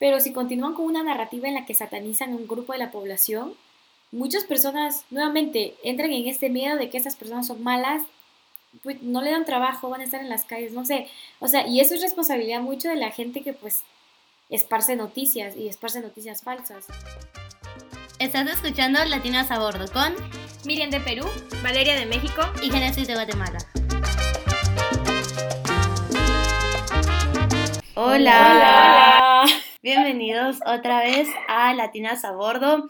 pero si continúan con una narrativa en la que satanizan a un grupo de la población, muchas personas nuevamente entran en este miedo de que esas personas son malas, pues no le dan trabajo, van a estar en las calles, no sé. O sea, y eso es responsabilidad mucho de la gente que pues esparce noticias y esparce noticias falsas. Estás escuchando Latinas a Bordo con Miriam de Perú, Valeria de México y Genesis de Guatemala. Hola. Bienvenidos otra vez a Latinas a Bordo.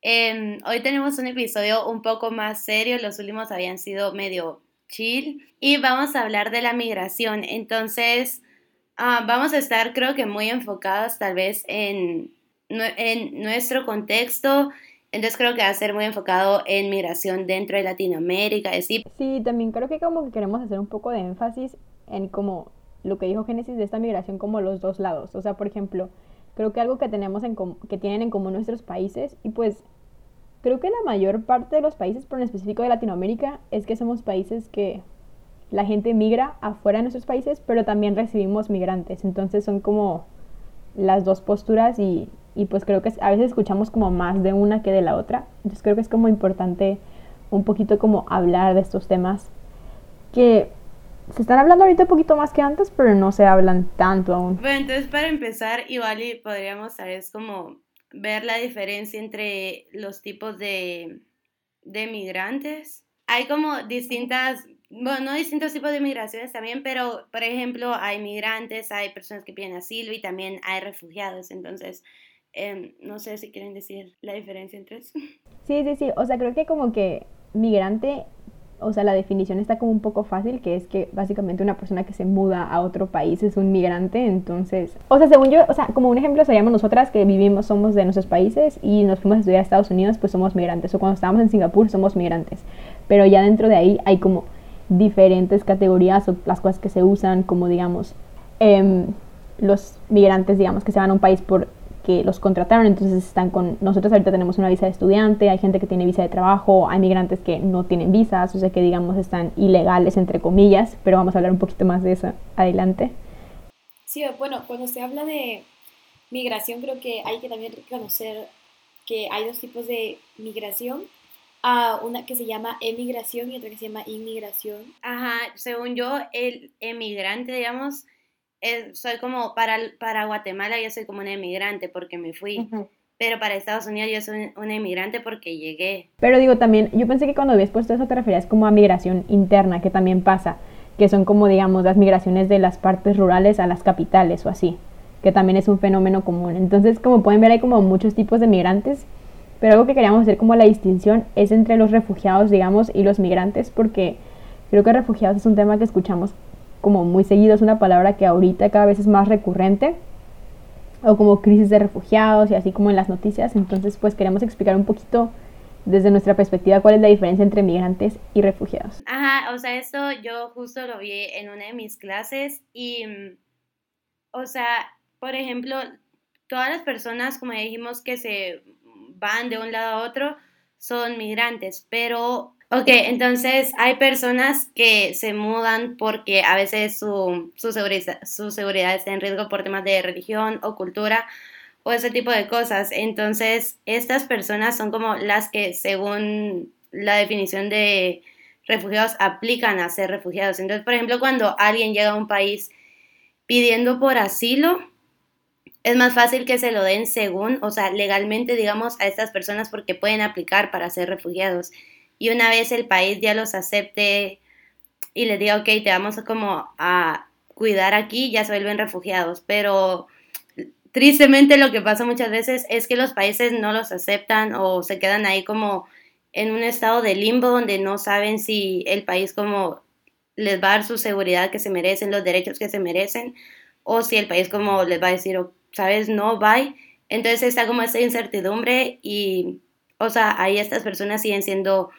Em, hoy tenemos un episodio un poco más serio, los últimos habían sido medio chill y vamos a hablar de la migración. Entonces, ah, vamos a estar creo que muy enfocados tal vez en, en nuestro contexto. Entonces creo que va a ser muy enfocado en migración dentro de Latinoamérica. Sí, también creo que como que queremos hacer un poco de énfasis en cómo lo que dijo Génesis de esta migración como los dos lados. O sea, por ejemplo, creo que algo que tenemos en que tienen en común nuestros países y pues creo que la mayor parte de los países, pero en específico de Latinoamérica, es que somos países que la gente migra afuera de nuestros países, pero también recibimos migrantes. Entonces son como las dos posturas y, y pues creo que a veces escuchamos como más de una que de la otra. Entonces creo que es como importante un poquito como hablar de estos temas que se están hablando ahorita un poquito más que antes, pero no se hablan tanto aún. Bueno, entonces para empezar, igual podríamos como ver la diferencia entre los tipos de, de migrantes. Hay como distintas, bueno, no distintos tipos de migraciones también, pero por ejemplo hay migrantes, hay personas que piden asilo y también hay refugiados. Entonces, em, no sé si quieren decir la diferencia entre eso. Sí, sí, sí. O sea, creo que como que migrante o sea, la definición está como un poco fácil, que es que básicamente una persona que se muda a otro país es un migrante, entonces, o sea, según yo, o sea, como un ejemplo seríamos nosotras que vivimos, somos de nuestros países y nos fuimos a estudiar a Estados Unidos, pues somos migrantes, o cuando estábamos en Singapur somos migrantes, pero ya dentro de ahí hay como diferentes categorías o las cosas que se usan, como digamos, eh, los migrantes, digamos, que se van a un país por que los contrataron, entonces están con nosotros ahorita tenemos una visa de estudiante, hay gente que tiene visa de trabajo, hay migrantes que no tienen visas, o sea que digamos están ilegales entre comillas, pero vamos a hablar un poquito más de eso adelante. Sí, bueno, cuando se habla de migración creo que hay que también reconocer que hay dos tipos de migración. Uh, una que se llama emigración y otra que se llama inmigración. Ajá, según yo, el emigrante, digamos, soy como, para, para Guatemala yo soy como una emigrante porque me fui. Pero para Estados Unidos yo soy una emigrante porque llegué. Pero digo también, yo pensé que cuando habías puesto eso te referías como a migración interna, que también pasa, que son como digamos las migraciones de las partes rurales a las capitales o así, que también es un fenómeno común. Entonces, como pueden ver, hay como muchos tipos de migrantes, pero algo que queríamos hacer como la distinción es entre los refugiados, digamos, y los migrantes, porque creo que refugiados es un tema que escuchamos como muy seguido, es una palabra que ahorita cada vez es más recurrente, o como crisis de refugiados y así como en las noticias. Entonces, pues queremos explicar un poquito desde nuestra perspectiva cuál es la diferencia entre migrantes y refugiados. Ajá, o sea, esto yo justo lo vi en una de mis clases y, mm, o sea, por ejemplo, todas las personas, como dijimos, que se van de un lado a otro, son migrantes, pero Ok, entonces hay personas que se mudan porque a veces su, su, seguridad, su seguridad está en riesgo por temas de religión o cultura o ese tipo de cosas. Entonces, estas personas son como las que, según la definición de refugiados, aplican a ser refugiados. Entonces, por ejemplo, cuando alguien llega a un país pidiendo por asilo, es más fácil que se lo den según, o sea, legalmente, digamos, a estas personas porque pueden aplicar para ser refugiados y una vez el país ya los acepte y les diga, ok, te vamos como a cuidar aquí, ya se vuelven refugiados. Pero tristemente lo que pasa muchas veces es que los países no los aceptan o se quedan ahí como en un estado de limbo donde no saben si el país como les va a dar su seguridad que se merecen, los derechos que se merecen, o si el país como les va a decir, oh, sabes, no, bye. Entonces está como esa incertidumbre y, o sea, ahí estas personas siguen siendo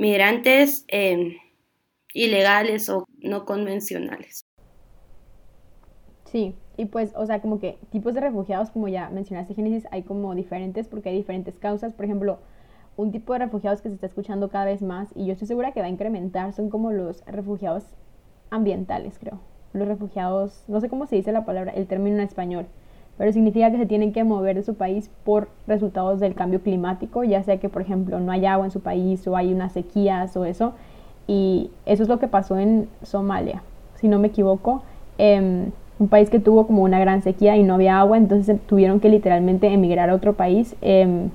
migrantes em, ilegales o no convencionales. Sí, y pues, o sea, como que tipos de refugiados, como ya mencionaste, Génesis, hay como diferentes porque hay diferentes causas. Por ejemplo, un tipo de refugiados que se está escuchando cada vez más y yo estoy segura que va a incrementar son como los refugiados ambientales, creo. Los refugiados, no sé cómo se dice la palabra, el término en español, pero significa que se tienen que mover de su país por resultados del cambio climático, ya sea que, por ejemplo, no hay agua en su país o hay unas sequías o eso. Y eso es lo que pasó en Somalia, si no me equivoco. Em, un país que tuvo como una gran sequía y no había agua, entonces tuvieron que literalmente emigrar a otro país, em,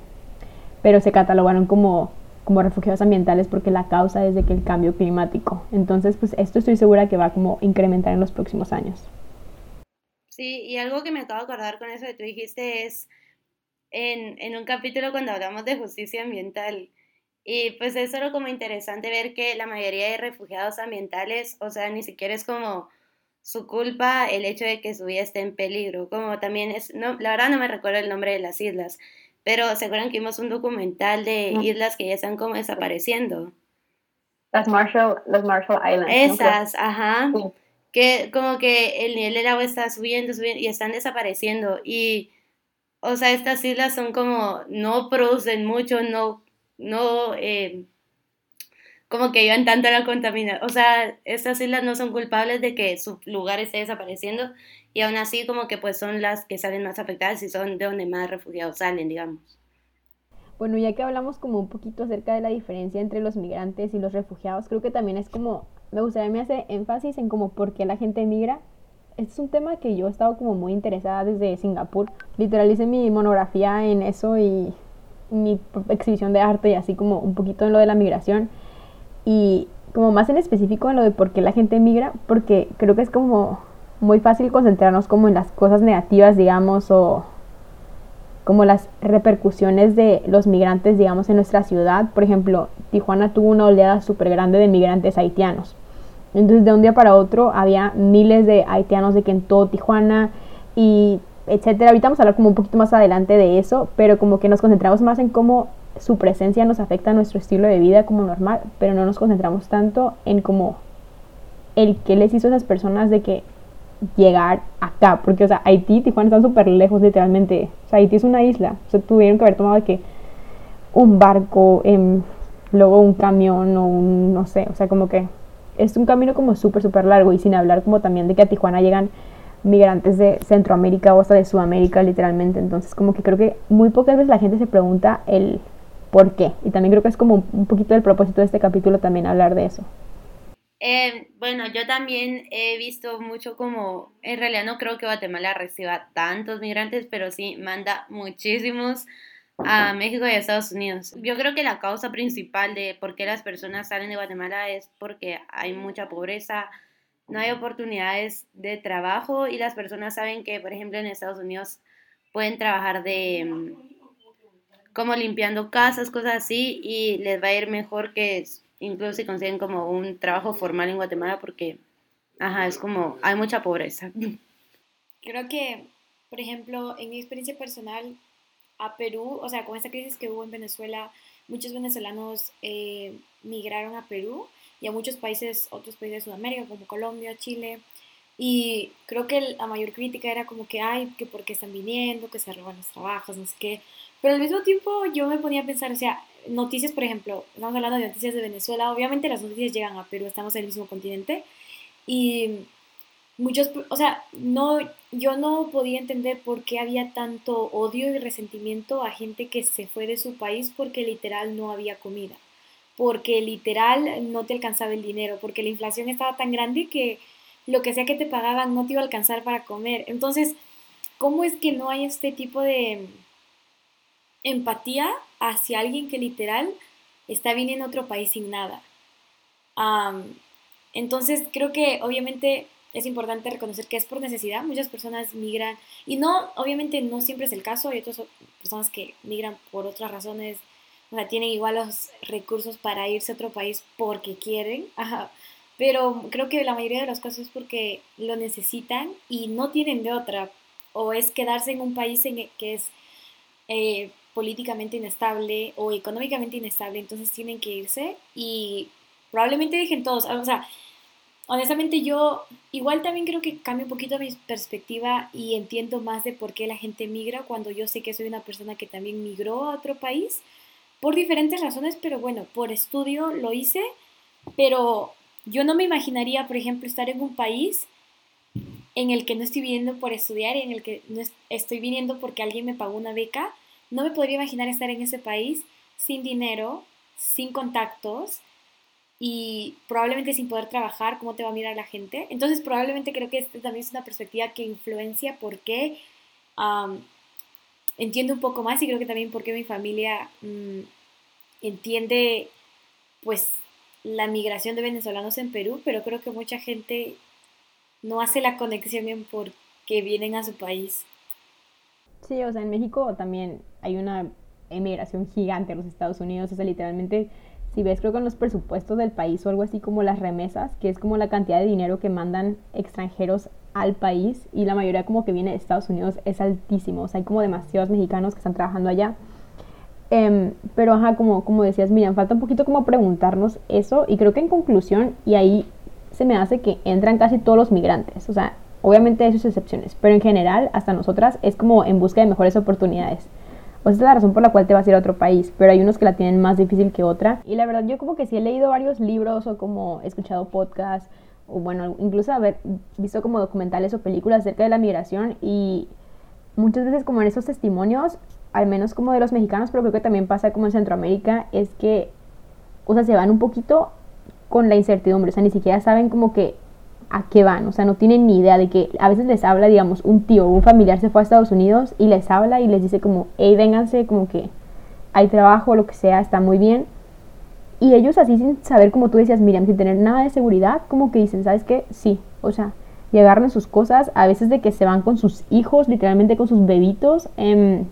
pero se catalogaron como, como refugiados ambientales porque la causa es de que el cambio climático. Entonces, pues esto estoy segura que va como incrementar en los próximos años. Sí, y algo que me acabo de acordar con eso que tú dijiste es en, en un capítulo cuando hablamos de justicia ambiental. Y pues es solo como interesante ver que la mayoría de refugiados ambientales, o sea, ni siquiera es como su culpa el hecho de que su vida esté en peligro. Como también es, no, la verdad no me recuerdo el nombre de las islas, pero se acuerdan que vimos un documental de islas que ya están como desapareciendo. Las Marshall, los Marshall Islands. Esas, ajá que como que el nivel del agua está subiendo, subiendo y están desapareciendo. Y, o sea, estas islas son como, no producen mucho, no, no, eh, como que llevan tanto la contaminación. O sea, estas islas no son culpables de que su lugar esté desapareciendo y aún así como que pues son las que salen más afectadas y son de donde más refugiados salen, digamos. Bueno, ya que hablamos como un poquito acerca de la diferencia entre los migrantes y los refugiados, creo que también es como me gustaría me hacer énfasis en como por qué la gente emigra. Este es un tema que yo he estado como muy interesada desde Singapur. Literal hice mi monografía en eso y mi exhibición de arte y así como un poquito en lo de la migración. Y como más en específico en lo de por qué la gente emigra, porque creo que es como muy fácil concentrarnos como en las cosas negativas, digamos, o como las repercusiones de los migrantes, digamos, en nuestra ciudad. Por ejemplo, Tijuana tuvo una oleada súper grande de migrantes haitianos. Entonces, de un día para otro había miles de haitianos de que en todo Tijuana y etcétera. Ahorita vamos a hablar como un poquito más adelante de eso, pero como que nos concentramos más en cómo su presencia nos afecta a nuestro estilo de vida como normal, pero no nos concentramos tanto en cómo el que les hizo a esas personas de que llegar acá, porque, o sea, Haití y Tijuana están súper lejos, literalmente. O sea, Haití es una isla, o sea, tuvieron que haber tomado que un barco, em, luego un camión o un, no sé, o sea, como que es un camino como súper, súper largo y sin hablar como también de que a Tijuana llegan migrantes de Centroamérica o hasta de Sudamérica, literalmente. Entonces, como que creo que muy pocas veces la gente se pregunta el por qué. Y también creo que es como un poquito el propósito de este capítulo también hablar de eso. Eh, bueno, yo también he visto mucho como, en realidad no creo que Guatemala reciba tantos migrantes, pero sí manda muchísimos a México y a Estados Unidos. Yo creo que la causa principal de por qué las personas salen de Guatemala es porque hay mucha pobreza, no hay oportunidades de trabajo y las personas saben que, por ejemplo, en Estados Unidos pueden trabajar de mm, como limpiando casas, cosas así, y les va a ir mejor que incluso si consiguen como un trabajo formal en Guatemala porque, ajá, es como, hay mucha pobreza. Creo que, por ejemplo, en mi experiencia personal, a Perú, o sea, con esta crisis que hubo en Venezuela, muchos venezolanos eh, migraron a Perú y a muchos países, otros países de Sudamérica, como Colombia, Chile. Y creo que la mayor crítica era como que, ay, que por qué están viniendo, que se roban los trabajos, no sé qué. Pero al mismo tiempo yo me ponía a pensar, o sea, noticias, por ejemplo, estamos hablando de noticias de Venezuela, obviamente las noticias llegan a Perú, estamos en el mismo continente, y muchos, o sea, no, yo no podía entender por qué había tanto odio y resentimiento a gente que se fue de su país porque literal no había comida, porque literal no te alcanzaba el dinero, porque la inflación estaba tan grande que lo que sea que te pagaban no te iba a alcanzar para comer. Entonces, ¿cómo es que no hay este tipo de empatía hacia alguien que literal está viniendo a otro país sin nada. entonces creo que obviamente es importante reconocer que es por necesidad. Muchas personas migran y no, obviamente no siempre es el caso. Hay otras personas que migran por otras razones, o sea, tienen igual los recursos para irse a otro país porque quieren. Pero creo que la mayoría de los casos es porque lo necesitan y no tienen de otra. O es quedarse en un país en que es eh, políticamente inestable o económicamente inestable, entonces tienen que irse y probablemente dejen todos. O sea, honestamente yo igual también creo que cambia un poquito mi perspectiva y entiendo más de por qué la gente migra cuando yo sé que soy una persona que también migró a otro país por diferentes razones, pero bueno, por estudio lo hice, pero yo no me imaginaría, por ejemplo, estar en un país en el que no estoy viniendo por estudiar y en el que no estoy viniendo porque alguien me pagó una beca, no me podría imaginar estar en ese país sin dinero, sin contactos y probablemente sin poder trabajar, cómo te va a mirar la gente. Entonces probablemente creo que esta también es una perspectiva que influencia por qué entiendo un poco más y creo que también porque mi familia mm, entiende pues la migración de venezolanos en Perú, pero creo que mucha gente no hace la conexión en por qué vienen a su país. Sí, o sea, en México también hay una emigración gigante a los Estados Unidos, o sea, literalmente, si ves, creo que en los presupuestos del país o algo así como las remesas, que es como la cantidad de dinero que mandan extranjeros al país y la mayoría como que viene de Estados Unidos es altísimo, o sea, hay como demasiados mexicanos que están trabajando allá. Em, pero ajá, como, como decías, Miriam, falta un poquito como preguntarnos eso y creo que en conclusión, y ahí se me hace que entran casi todos los migrantes, o sea, obviamente hay sus excepciones, pero en general, hasta nosotras, es como en busca de mejores oportunidades. O esa es la razón por la cual te vas a ir a otro país, pero hay unos que la tienen más difícil que otra. Y la verdad, yo como que sí he leído varios libros o como he escuchado podcasts o bueno, incluso haber visto como documentales o películas acerca de la migración y muchas veces como en esos testimonios, al menos como de los mexicanos, pero creo que también pasa como en Centroamérica, es que, o sea, se van un poquito con la incertidumbre, o sea, ni siquiera saben como que a qué van, o sea, no tienen ni idea de que a veces les habla, digamos, un tío o un familiar se fue a Estados Unidos y les habla y les dice como, hey, vénganse, como que hay trabajo, lo que sea, está muy bien, y ellos así sin saber, como tú decías, Miriam, sin tener nada de seguridad, como que dicen, ¿sabes qué? Sí, o sea, llegaron sus cosas, a veces de que se van con sus hijos, literalmente con sus bebitos, em,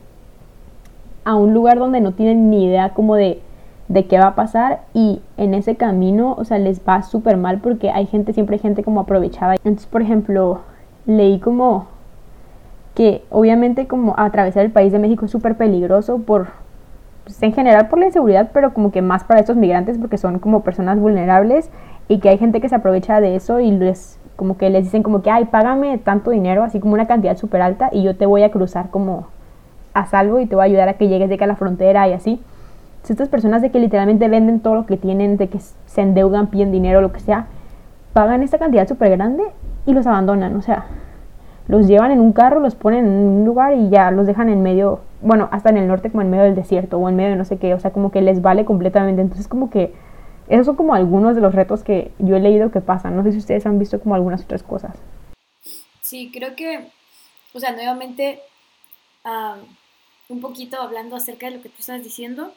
a un lugar donde no tienen ni idea como de, de qué va a pasar y en ese camino, o sea, les va súper mal porque hay gente, siempre hay gente como aprovechada. Entonces, por ejemplo, leí como que obviamente como atravesar el país de México es súper peligroso por, pues, en general por la inseguridad, pero como que más para estos migrantes porque son como personas vulnerables y que hay gente que se aprovecha de eso y les como que les dicen como que, ay, págame tanto dinero, así como una cantidad súper alta y yo te voy a cruzar como a salvo y te voy a ayudar a que llegues de que a la frontera y así. Estas personas de que literalmente venden todo lo que tienen, de que se endeudan, piden dinero, lo que sea, pagan esta cantidad súper grande y los abandonan, o sea, los llevan en un carro, los ponen en un lugar y ya los dejan en medio, bueno, hasta en el norte como en medio del desierto o en medio de no sé qué, o sea, como que les vale completamente. Entonces como que esos son como algunos de los retos que yo he leído que pasan. No sé si ustedes han visto como algunas otras cosas. Sí, creo que, o sea, nuevamente, un poquito hablando acerca de lo que tú estás diciendo,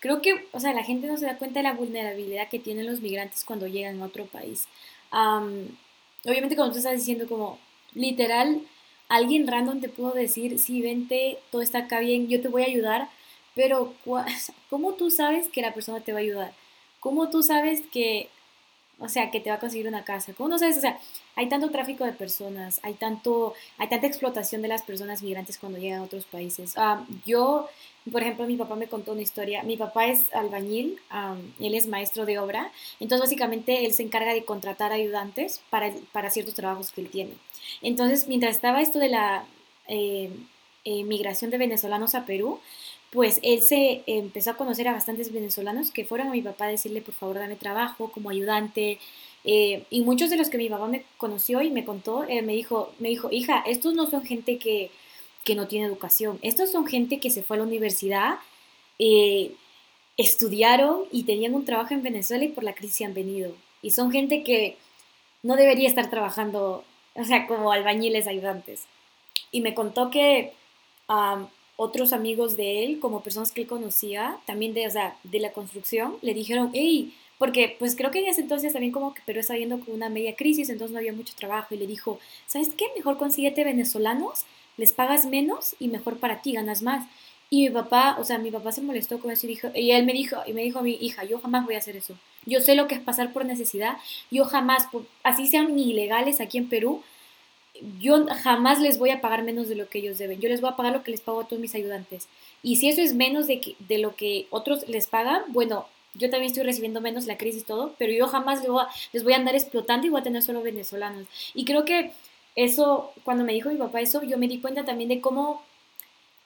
creo que, o sea, la gente no se da cuenta de la vulnerabilidad que tienen los migrantes cuando llegan a otro país. obviamente cuando tú estás diciendo como, literal, alguien random te pudo decir, sí, vente, todo está acá bien, yo te voy a ayudar, pero ¿cómo tú sabes que la persona te va a ayudar? ¿Cómo tú sabes que, o sea, que te va a conseguir una casa? ¿Cómo no sabes? O sea, hay tanto tráfico de personas, hay, tanto, hay tanta explotación de las personas migrantes cuando llegan a otros países. Yo, por ejemplo, mi papá me contó una historia. Mi papá es albañil, él es maestro de obra, entonces básicamente él se encarga de contratar ayudantes para, para ciertos trabajos que él tiene. Entonces, mientras estaba esto de la eh, eh, migración de venezolanos a Perú, pues él se empezó a conocer a bastantes venezolanos que fueron a mi papá a decirle, por favor, dame trabajo como ayudante. Eh, y muchos de los que mi papá me conoció y me contó, me, dijo, me dijo, hija, estos no son gente que, que, no tiene educación, estos son gente que se fue a la universidad, estudiaron y tenían un trabajo en Venezuela y por la crisis han venido. Y son gente que no debería estar trabajando o sea, como albañiles ayudantes. Y me contó que otros amigos de él, como personas que él conocía, también de, o sea, de la construcción, le dijeron, hey, porque pues creo que en ese entonces también como que Perú estaba con una media crisis, entonces no había mucho trabajo y le dijo, ¿sabes qué? Mejor consíguete venezolanos, les pagas menos y mejor para ti, ganas más. Y mi papá, o sea, mi papá se molestó con eso y dijo, y él me dijo, y me dijo a mi hija, yo jamás voy a hacer eso. Yo sé lo que es pasar por necesidad. Yo jamás, así sean ilegales aquí en Perú, yo jamás les voy a pagar menos de lo que ellos deben. Yo les voy a pagar lo que les pago a todos mis ayudantes. Y si eso es menos de, que, de lo que otros les pagan, bueno, yo también estoy recibiendo menos la crisis y todo, pero yo jamás les voy, a, les voy a andar explotando y voy a tener solo venezolanos. Y creo que eso, cuando me dijo mi papá eso, yo me di cuenta también de cómo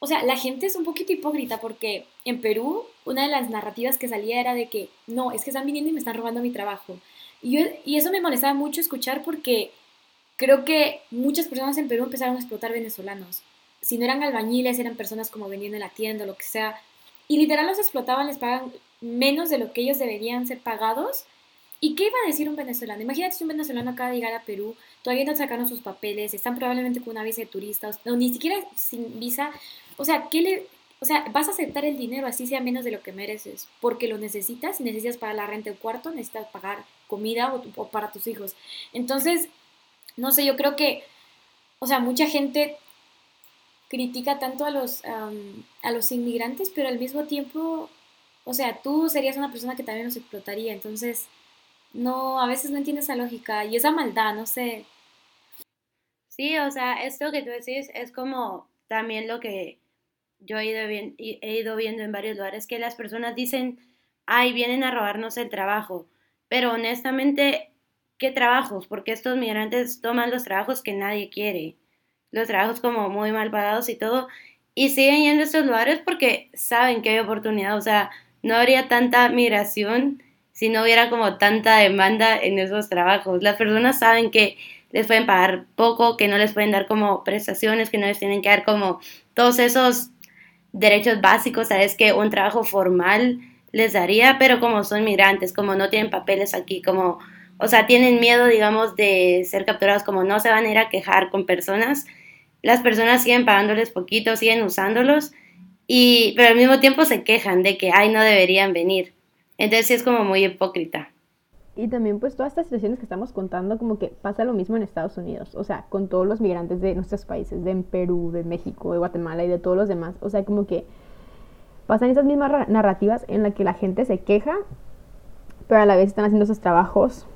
o sea, la gente es un poquito hipócrita porque en Perú una de las narrativas que salía era de que no, es que están viniendo y me están robando mi trabajo. Y, eso me molestaba mucho escuchar porque creo que muchas personas en Perú empezaron a explotar venezolanos. Si no eran albañiles, eran personas como vendiendo en la tienda lo que sea. Y literal los explotaban, les pagan menos de lo que ellos deberían ser pagados. ¿Y qué iba a decir un venezolano? Imagínate si un venezolano acaba de llegar a Perú, todavía no sacaron sus papeles, están probablemente con una visa de turista, o ni siquiera sin visa. O sea, ¿qué le, o sea, vas a aceptar el dinero así sea menos de lo que mereces, porque lo necesitas, necesitas para la renta del cuarto, necesitas pagar comida o, para tus hijos. Entonces, no sé, yo creo que, o sea, mucha gente critica tanto a los, a los inmigrantes, pero al mismo tiempo, o sea, tú serías una persona que también nos explotaría, entonces, no, a veces no entiendes esa lógica y esa maldad, no sé. Sí, o sea, esto que tú decís es como también lo que yo he ido, he ido viendo en varios lugares que las personas dicen, ay, vienen a robarnos el trabajo. Pero honestamente, ¿qué trabajos? Porque estos migrantes toman los trabajos que nadie quiere. Los trabajos como muy mal pagados y todo. Y siguen yendo a estos lugares porque saben que hay oportunidad. O sea, no habría tanta migración si no hubiera como tanta demanda en esos trabajos. Las personas saben que les pueden pagar poco, que no les pueden dar como prestaciones, que no les tienen que dar como todos esos derechos básicos, sabes que un trabajo formal les daría, pero como son migrantes, como no tienen papeles aquí, como, o sea, tienen miedo, digamos, de ser capturados, como no se van a ir a quejar con personas, las personas siguen pagándoles poquito, siguen usándolos, y, pero al mismo tiempo se quejan de que, ay, no deberían venir. Entonces sí es como muy hipócrita. Y también pues todas estas situaciones que estamos contando como que pasa lo mismo en Estados Unidos, o sea, con todos los migrantes de nuestros países, de Perú, de México, de Guatemala y de todos los demás, o sea, como que pasan esas mismas narrativas en las que la gente se queja, pero a la vez están haciendo esos trabajos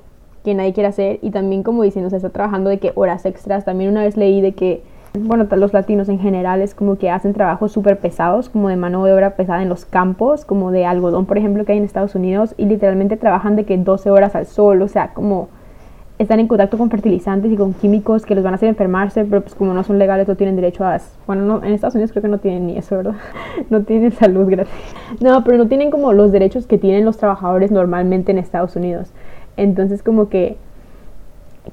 que nadie quiere hacer. Y también como dicen, o sea, está trabajando de que horas extras, también una vez leí de que bueno, los latinos en general es como que hacen trabajos súper pesados, como de mano de obra pesada en los campos, como de algodón, por ejemplo, que hay en Estados Unidos, y literalmente trabajan de que 12 horas al sol, o sea, como están en contacto con fertilizantes y con químicos que los van a hacer enfermarse, pero pues como no son legales no tienen derecho a... Bueno, no, en Estados Unidos creo que no tienen ni eso, ¿verdad? no tienen salud gratis. No, pero no tienen como los derechos que tienen los trabajadores normalmente en Estados Unidos. Entonces como que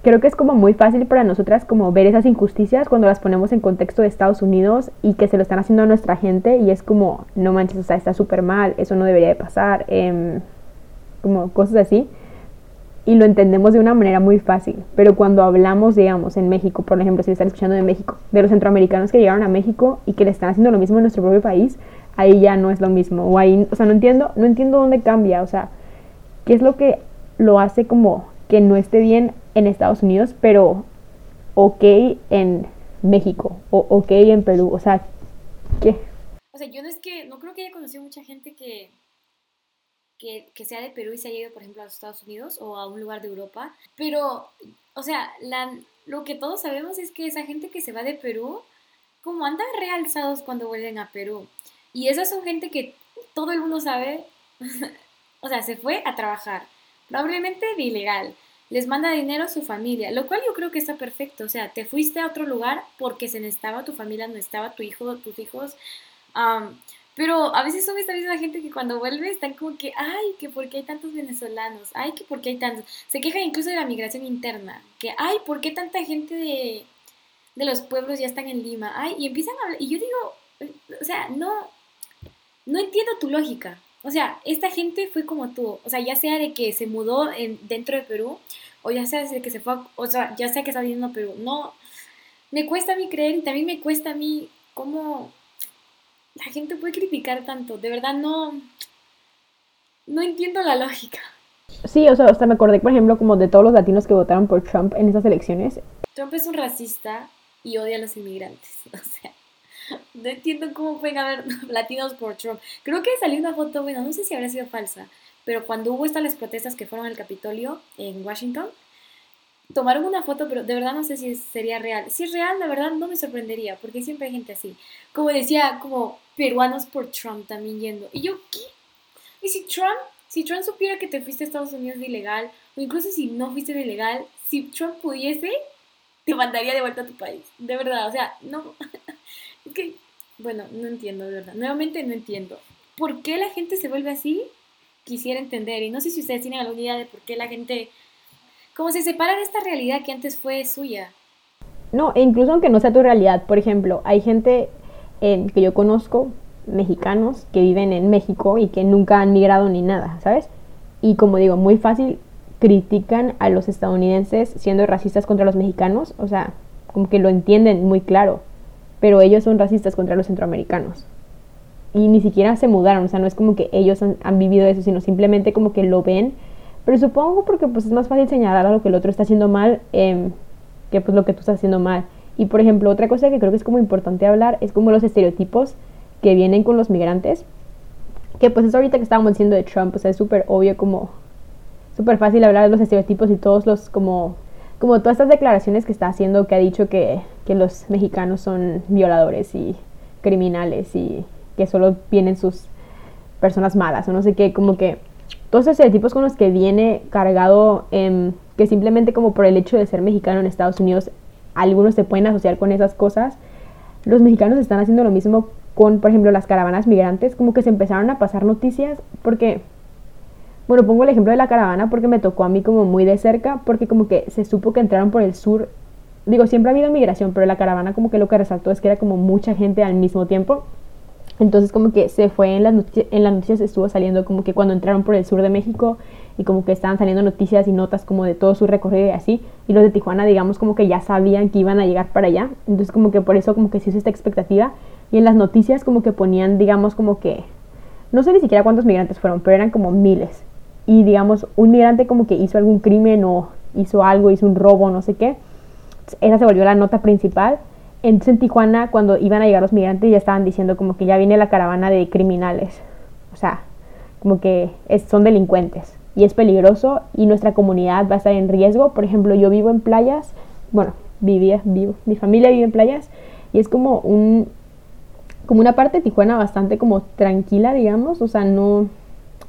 creo que es como muy fácil para nosotras como ver esas injusticias cuando las ponemos en contexto de Estados Unidos y que se lo están haciendo a nuestra gente y es como, no manches, o sea, está súper mal, eso no debería de pasar, em, como cosas así. Y lo entendemos de una manera muy fácil, pero cuando hablamos, digamos, en México, por ejemplo, si están escuchando de México, de los centroamericanos que llegaron a México y que le están haciendo lo mismo en nuestro propio país, ahí ya no es lo mismo. O ahí, o sea, no entiendo, no entiendo dónde cambia, o sea, qué es lo que lo hace como que no esté bien en Estados Unidos, pero ok en México o ok en Perú. O sea, ¿qué? O sea, yo no es que, no creo que haya conocido mucha gente que, que, que, sea de Perú y se haya ido, por ejemplo, a los Estados Unidos o a un lugar de Europa. Pero, o sea, la, lo que todos sabemos es que esa gente que se va de Perú, como andan realzados cuando vuelven a Perú. Y esas son gente que todo el mundo sabe, o sea, se fue a trabajar, probablemente de ilegal les manda dinero a su familia, lo cual yo creo que está perfecto. O sea, te fuiste a otro lugar porque se necesitaba tu familia, no estaba tu hijo, tus hijos. pero a veces son esta misma gente que cuando vuelve están como que, ay, que por qué hay tantos venezolanos, ay, que por qué hay tantos. Se quejan incluso de la migración interna, que, ay, ¿por qué tanta gente de, de los pueblos ya están en Lima? Ay, y empiezan a hablar, y yo digo, o sea, no, no entiendo tu lógica. O sea, esta gente fue como tú, o sea, ya sea de que se mudó en, dentro de Perú, o ya sea de que se fue, o sea, ya sea que está viviendo en Perú. No, me cuesta a mí creer y también me cuesta a mí cómo la gente puede criticar tanto. De verdad no, no entiendo la lógica. Sí, o sea, hasta me acordé, por ejemplo, como de todos los latinos que votaron por Trump en esas elecciones. Trump es un racista y odia a los inmigrantes. O sea, no entiendo cómo pueden haber latinos por Trump. Creo que salió una foto, bueno, no sé si habrá sido falsa, pero cuando hubo estas las protestas que fueron al Capitolio en Washington, tomaron una foto, pero de verdad no sé si sería real. Si es real, la verdad no me sorprendería, porque siempre hay gente así. Como decía, como peruanos por Trump también yendo. Y yo, ¿qué? Y si Trump, si Trump supiera que te fuiste a Estados Unidos de ilegal, o incluso si no fuiste de ilegal, si Trump pudiese, te mandaría de vuelta a tu país. De verdad, o sea, no. Es que, bueno, no entiendo, de verdad. Nuevamente no entiendo. ¿Por qué la gente se vuelve así? Quisiera entender. Y no sé si ustedes tienen alguna idea de por qué la gente... Como se separa de esta realidad que antes fue suya. No, e incluso aunque no sea tu realidad, por ejemplo, hay gente que yo conozco, mexicanos, que viven en México y que nunca han migrado ni nada, ¿sabes? Y como digo, muy fácil critican a los estadounidenses siendo racistas contra los mexicanos, o sea, como que lo entienden muy claro, pero ellos son racistas contra los centroamericanos. Y ni siquiera se mudaron, o sea, no es como que ellos han, vivido eso, sino simplemente como que lo ven. Pero supongo porque pues es más fácil señalar a lo que el otro está haciendo mal eh, que pues lo que tú estás haciendo mal. Y por ejemplo, otra cosa que creo que es como importante hablar es como los estereotipos que vienen con los migrantes. Que pues es ahorita que estábamos diciendo de Trump, o sea, es súper obvio como súper fácil hablar de los estereotipos y todos los como como todas estas declaraciones que está haciendo que ha dicho que, que los mexicanos son violadores y criminales y que solo vienen sus personas malas o no sé qué, como que todos esos estereotipos con los que viene cargado, eh, que simplemente como por el hecho de ser mexicano en Estados Unidos, algunos se pueden asociar con esas cosas, los mexicanos están haciendo lo mismo con, por ejemplo, las caravanas migrantes, como que se empezaron a pasar noticias, porque, bueno, pongo el ejemplo de la caravana porque me tocó a mí como muy de cerca, porque como que se supo que entraron por el sur, digo, siempre ha habido migración, pero la caravana como que lo que resaltó es que era como mucha gente al mismo tiempo, entonces como que se fue en las, noticias, en las noticias estuvo saliendo como que cuando entraron por el sur de México y como que estaban saliendo noticias y notas como de todo su recorrido y así. Y los de Tijuana digamos como que ya sabían que iban a llegar para allá. Entonces como que por eso como que se hizo esta expectativa. Y en las noticias como que ponían digamos como que... No sé ni siquiera cuántos migrantes fueron, pero eran como miles. Y digamos un migrante como que hizo algún crimen o hizo algo, hizo un robo, no sé qué. Esa se volvió la nota principal entonces en Tijuana, cuando iban a llegar los migrantes, ya estaban diciendo como que ya viene la caravana de criminales. O sea, como que son delincuentes. Y es peligroso y nuestra comunidad va a estar en riesgo. Por ejemplo, yo vivo en playas, bueno, vivía, vivo, mi familia vive en playas y es como un como una parte de Tijuana bastante como tranquila, digamos, o sea, no,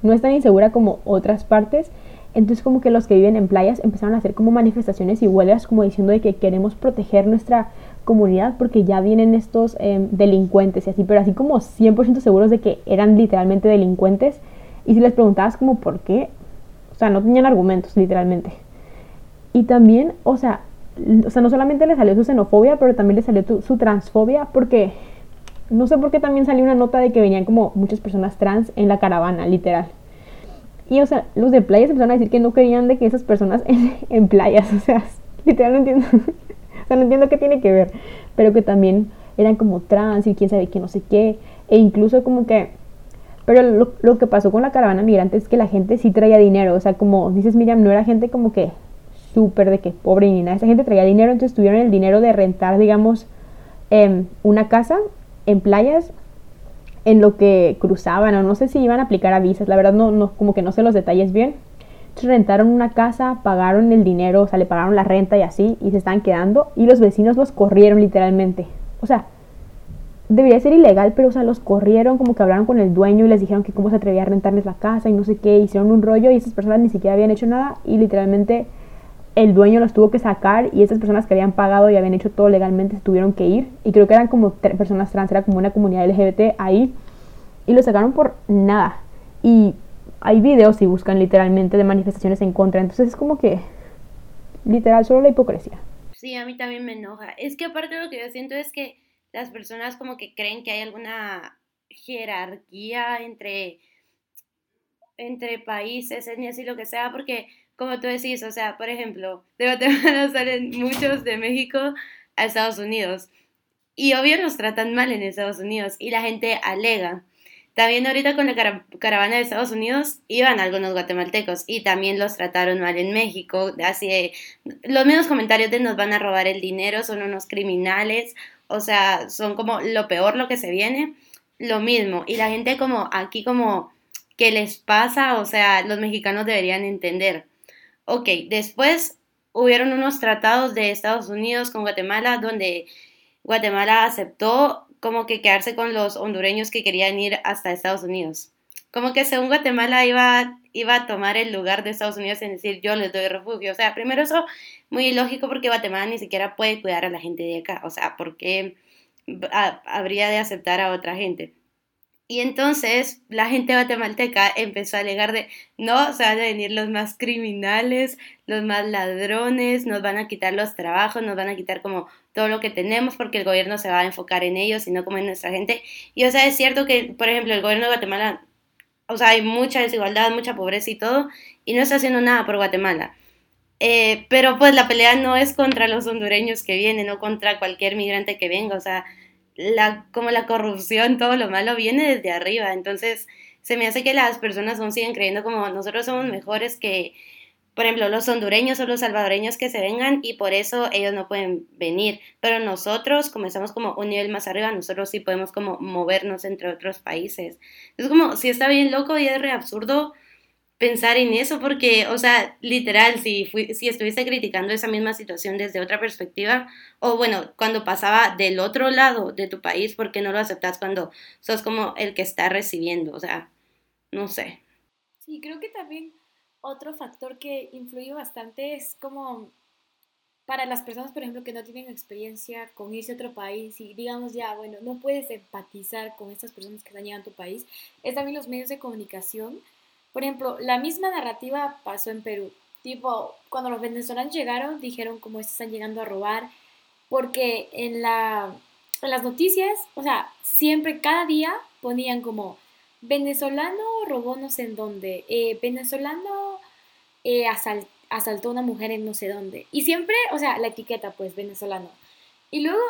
no es tan insegura como otras partes. Entonces como que los que viven en playas empezaron a hacer como manifestaciones y huelgas como diciendo de que queremos proteger nuestra comunidad porque ya vienen estos em, delincuentes y así, pero así como 100% seguros de que eran literalmente delincuentes. Y si les preguntabas como por qué, o sea, no tenían argumentos literalmente. Y también, o sea, o sea, no solamente le salió su xenofobia, pero también le salió su transfobia porque no sé por qué también salió una nota de que venían como muchas personas trans en la caravana, literal. Y, o sea, los de playas empezaron a decir que no querían de que esas personas en, en playas, o sea, literal no entiendo. o sea, no entiendo qué tiene que ver, pero que también eran como trans y quién sabe qué, no sé qué, e incluso como que, pero lo, lo, que pasó con la caravana migrante es que la gente sí traía dinero, o sea, como dices Miriam, no era gente como que súper de que pobre ni nada, esa gente traía dinero, entonces tuvieron el dinero de rentar, digamos, eh, una casa en playas en lo que cruzaban, o no sé si iban a aplicar a visas, la verdad no, no, como que no sé los detalles bien, rentaron una casa, pagaron el dinero, o sea, le pagaron la renta y así, y se estaban quedando, y los vecinos los corrieron literalmente. O sea, debería ser ilegal, pero o sea, los corrieron, como que hablaron con el dueño y les dijeron que cómo se atrevía a rentarles la casa y no sé qué, hicieron un rollo y esas personas ni siquiera habían hecho nada y literalmente el dueño los tuvo que sacar y esas personas que habían pagado y habían hecho todo legalmente se tuvieron que ir y creo que eran como personas trans, era como una comunidad LGBT ahí y los sacaron por nada. Y hay videos y buscan literalmente de manifestaciones en contra. Entonces es como que literal solo la hipocresía. Sí, a mí también me enoja. Es que aparte lo que yo siento es que las personas como que creen que hay alguna jerarquía entre, entre países, etnias y lo que sea, porque como tú decís, o sea, por ejemplo, de Guatemala salen muchos de México a Estados Unidos y obvio nos tratan mal en Estados Unidos y la gente alega también ahorita con la caravana de Estados Unidos iban algunos guatemaltecos y también los trataron mal en México. Así los mismos comentarios de nos van a robar el dinero, son unos criminales, o sea, son como lo peor lo que se viene, lo mismo. Y la gente como aquí como ¿qué les pasa? O sea, los mexicanos deberían entender. Ok, después hubieron unos tratados de Estados Unidos con Guatemala donde Guatemala aceptó como que quedarse con los hondureños que querían ir hasta Estados Unidos. Como que según Guatemala iba, iba a tomar el lugar de Estados Unidos en decir yo les doy refugio. O sea, primero eso muy ilógico porque Guatemala ni siquiera puede cuidar a la gente de acá. O sea, ¿por qué habría de aceptar a otra gente? Y entonces la gente guatemalteca empezó a alegar de, no, se van a venir los más criminales, los más ladrones, nos van a quitar los trabajos, nos van a quitar como todo lo que tenemos porque el gobierno se va a enfocar en ellos y no como en nuestra gente. Y o sea, es cierto que, por ejemplo, el gobierno de Guatemala, o sea, hay mucha desigualdad, mucha pobreza y todo, y no está haciendo nada por Guatemala. Eh, pero pues la pelea no es contra los hondureños que vienen, no contra cualquier migrante que venga, o sea, la, como la corrupción, todo lo malo viene desde arriba. Entonces, se me hace que las personas aún siguen creyendo como nosotros somos mejores que, por ejemplo, los hondureños o los salvadoreños que se vengan y por eso ellos no pueden venir. Pero nosotros, como estamos como un nivel más arriba, nosotros sí podemos como movernos entre otros países. Es como, si está bien loco y es re absurdo pensar en eso porque, o sea, literal, si, si estuviese criticando esa misma situación desde otra perspectiva, o bueno, cuando pasaba del otro lado de tu país, ¿por qué no lo aceptas cuando sos como el que está recibiendo? O sea, no sé. Sí, creo que también otro factor que influye bastante es como para las personas, por ejemplo, que no tienen experiencia con irse a otro país y digamos ya, bueno, no puedes empatizar con estas personas que están llegando a tu país, es también los medios de comunicación por ejemplo, la misma narrativa pasó en Perú. Tipo, cuando los venezolanos llegaron, dijeron como están llegando a robar, porque en, la, las noticias, o sea, siempre, cada día ponían como venezolano robó no sé en dónde, eh, venezolano eh, asaltó a una mujer en no sé dónde. Y siempre, o sea, la etiqueta, pues, venezolano. Y luego,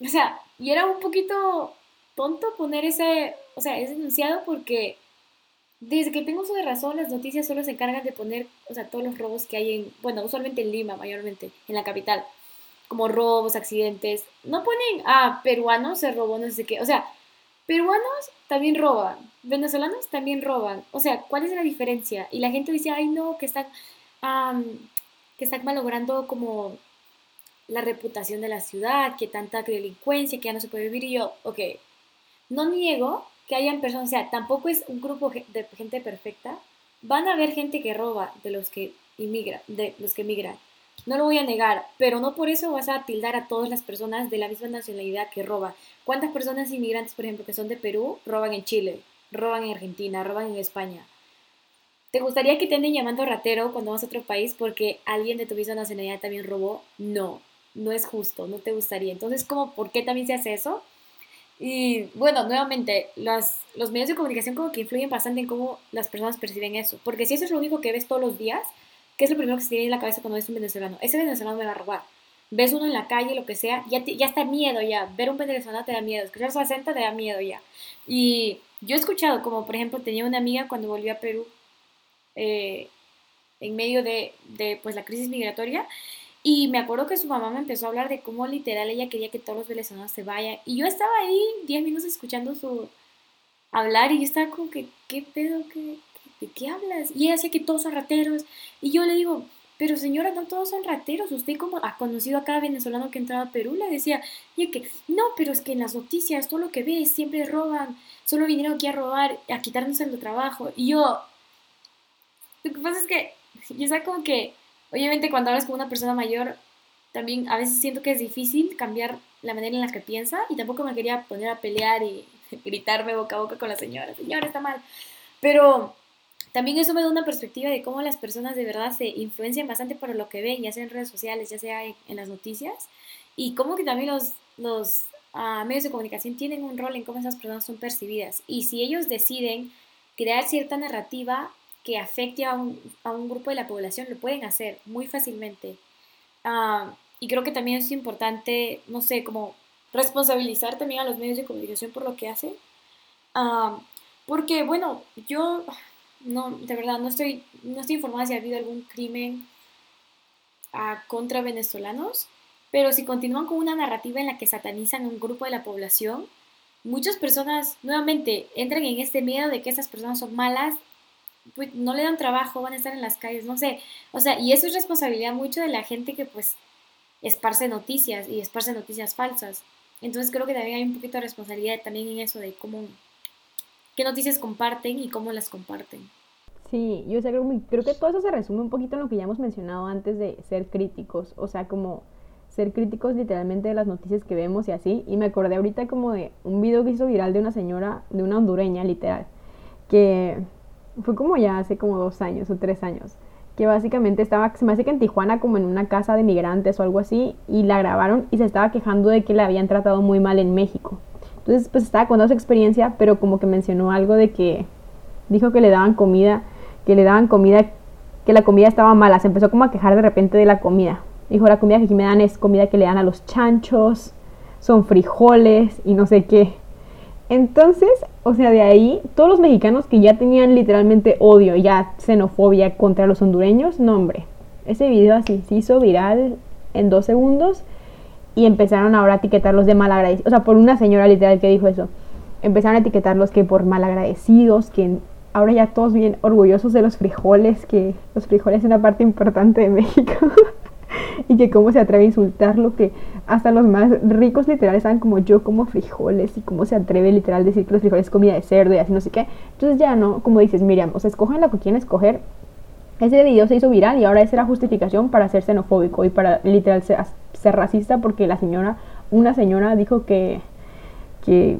o sea, y era un poquito tonto poner ese, o sea, ese enunciado porque desde que tengo uso de razón, las noticias solo se encargan de poner, o sea, todos los robos que hay en, bueno, usualmente en Lima, mayormente, en la capital, como robos, accidentes. No ponen, ah, peruanos se robó, no sé qué. O sea, peruanos también roban, venezolanos también roban. O sea, ¿cuál es la diferencia? Y la gente dice, ay, no, que están, que están malogrando como la reputación de la ciudad, que tanta delincuencia, que ya no se puede vivir. Y yo, ok, no niego que hayan personas, o sea, tampoco es un grupo de gente perfecta. Van a haber gente que roba de los que inmigra, de los que emigran. No lo voy a negar, pero no por eso vas a tildar a todas las personas de la misma nacionalidad que roban. ¿Cuántas personas inmigrantes, por ejemplo, que son de Perú, roban en Chile, roban en Argentina, roban en España? ¿Te gustaría que te anden llamando ratero cuando vas a otro país porque alguien de tu misma nacionalidad también robó? No, no es justo, no te gustaría. Entonces, ¿cómo, ¿por qué también se hace eso? Y bueno, nuevamente, los medios de comunicación como que influyen bastante en cómo las personas perciben eso. Porque si eso es lo único que ves todos los días, ¿qué es lo primero que se tiene en la cabeza cuando ves un venezolano? Ese venezolano me va a robar. Ves uno en la calle, lo que sea, ya, ya está miedo ya. Ver un venezolano te da miedo. Escuchar su acento te da miedo ya. Y yo he escuchado, como por ejemplo, tenía una amiga cuando volvió a Perú, eh, en medio de, de pues, la crisis migratoria, y me acuerdo que su mamá me empezó a hablar de cómo literal ella quería que todos los venezolanos se vayan. Y yo estaba ahí 10 minutos escuchando su hablar y yo estaba como que, ¿qué pedo? ¿Qué, ¿De qué hablas? Y ella decía que todos son rateros. Y yo le digo, pero señora, no todos son rateros. Usted como ha conocido a cada venezolano que entraba a Perú, le decía, y que, no, pero es que en las noticias todo lo que ves siempre roban. Solo vinieron aquí a robar, a quitarnos el trabajo. Y yo, lo que pasa es que yo estaba como que Obviamente cuando hablas con una persona mayor, también a veces siento que es difícil cambiar la manera en la que piensa y tampoco me quería poner a pelear y gritarme boca a boca con la señora, señora, está mal. Pero también eso me da una perspectiva de cómo las personas de verdad se influencian bastante por lo que ven, ya sea en redes sociales, ya sea en, las noticias, y cómo que también los, los ah, medios de comunicación tienen un rol en cómo esas personas son percibidas. Y si ellos deciden crear cierta narrativa que afecte a un, a un grupo de la población, lo pueden hacer muy fácilmente. Ah, y creo que también es importante, no sé, como responsabilizar también a los medios de comunicación por lo que hacen. Ah, porque, bueno, yo no, de verdad, no estoy, no estoy informada si ha habido algún crimen ah, contra venezolanos, pero si continúan con una narrativa en la que satanizan a un grupo de la población, muchas personas nuevamente entran en este miedo de que esas personas son malas pues, no le dan trabajo, van a estar en las calles, no sé. O sea, y eso es responsabilidad mucho de la gente que pues esparce noticias y esparce noticias falsas. Entonces creo que también hay un poquito de responsabilidad también en eso de cómo, qué noticias comparten y cómo las comparten. Sí, yo creo, creo que todo eso se resume un poquito en lo que ya hemos mencionado antes de ser críticos. O sea, como ser críticos literalmente de las noticias que vemos y así. Y me acordé ahorita como de un video que hizo viral de una señora, de una hondureña literal, que fue como ya hace como dos años o tres años, que básicamente estaba, se me hace que en Tijuana como en una casa de migrantes o algo así, y la grabaron y se estaba quejando de que la habían tratado muy mal en México. Entonces pues estaba contando su experiencia, pero como que mencionó algo de que dijo que le daban comida, que le daban comida, que la comida estaba mala, se empezó como a quejar de repente de la comida. Dijo, la comida que aquí me dan es comida que le dan a los chanchos, son frijoles y no sé qué. Entonces, o sea, de ahí, todos los mexicanos que ya tenían literalmente odio, ya xenofobia contra los hondureños, no hombre, ese video así se hizo viral en dos segundos y empezaron ahora a etiquetarlos de malagradecidos, o sea, por una señora literal que dijo eso, empezaron a etiquetarlos que por malagradecidos, que ahora ya todos bien orgullosos de los frijoles, que los frijoles son una parte importante de México. y que cómo se atreve a insultarlo, que hasta los más ricos literal saben como yo como frijoles y cómo se atreve literal a decir que los frijoles es comida de cerdo y así no sé qué. Entonces ya no, como dices Miriam, o sea, escogen lo que quieren escoger. Ese video se hizo viral y ahora esa era justificación para ser xenofóbico y para literal ser, ser racista porque la señora, una señora dijo que, que,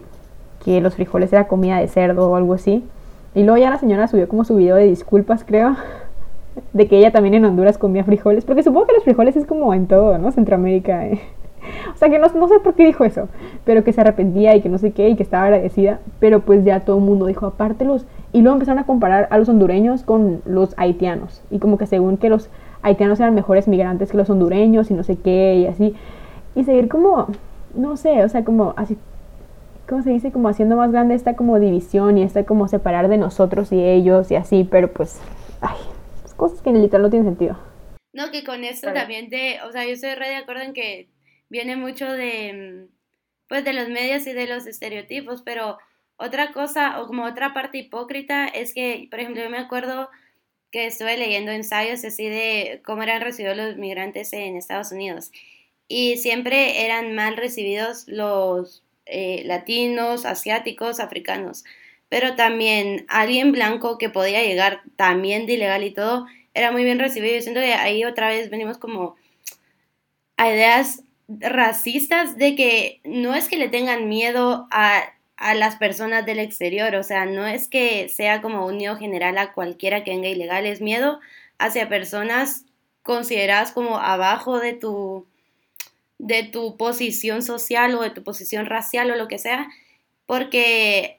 que los frijoles era comida de cerdo o algo así. Y luego ya la señora subió como su video de disculpas, creo de que ella también en Honduras comía frijoles, porque supongo que los frijoles es como en todo, ¿no? Centroamérica. Eh. O sea que no, no, sé por qué dijo eso, pero que se arrepentía y que no sé qué y que estaba agradecida, pero pues ya todo el mundo dijo aparte los... Y luego empezaron a comparar a los hondureños con los haitianos y como que según que los haitianos eran mejores migrantes que los hondureños y no sé qué y así. Y seguir como, no sé, o sea, como así, ¿cómo se dice? Como haciendo más grande esta como división y esta como separar de nosotros y ellos y así, pero pues, ay, cosas que en literal no tienen sentido. No, que con esto también de, o sea, yo estoy re de acuerdo en que viene mucho de, mm, pues, de los medios y de los estereotipos, pero otra cosa, o como otra parte hipócrita, es que, por ejemplo, yo me acuerdo que estuve leyendo ensayos así de cómo eran recibidos los migrantes en Estados Unidos. Y siempre eran mal recibidos los eh, latinos, asiáticos, africanos pero también alguien blanco que podía llegar también de ilegal y todo, era muy bien recibido. Yo siento que ahí otra vez venimos como a ideas racistas de que no es que le tengan miedo a, a las personas del exterior, o sea, no es que sea como un miedo general a cualquiera que venga ilegal, es miedo hacia personas consideradas como abajo de tu de tu posición social o de tu posición racial o lo que sea, porque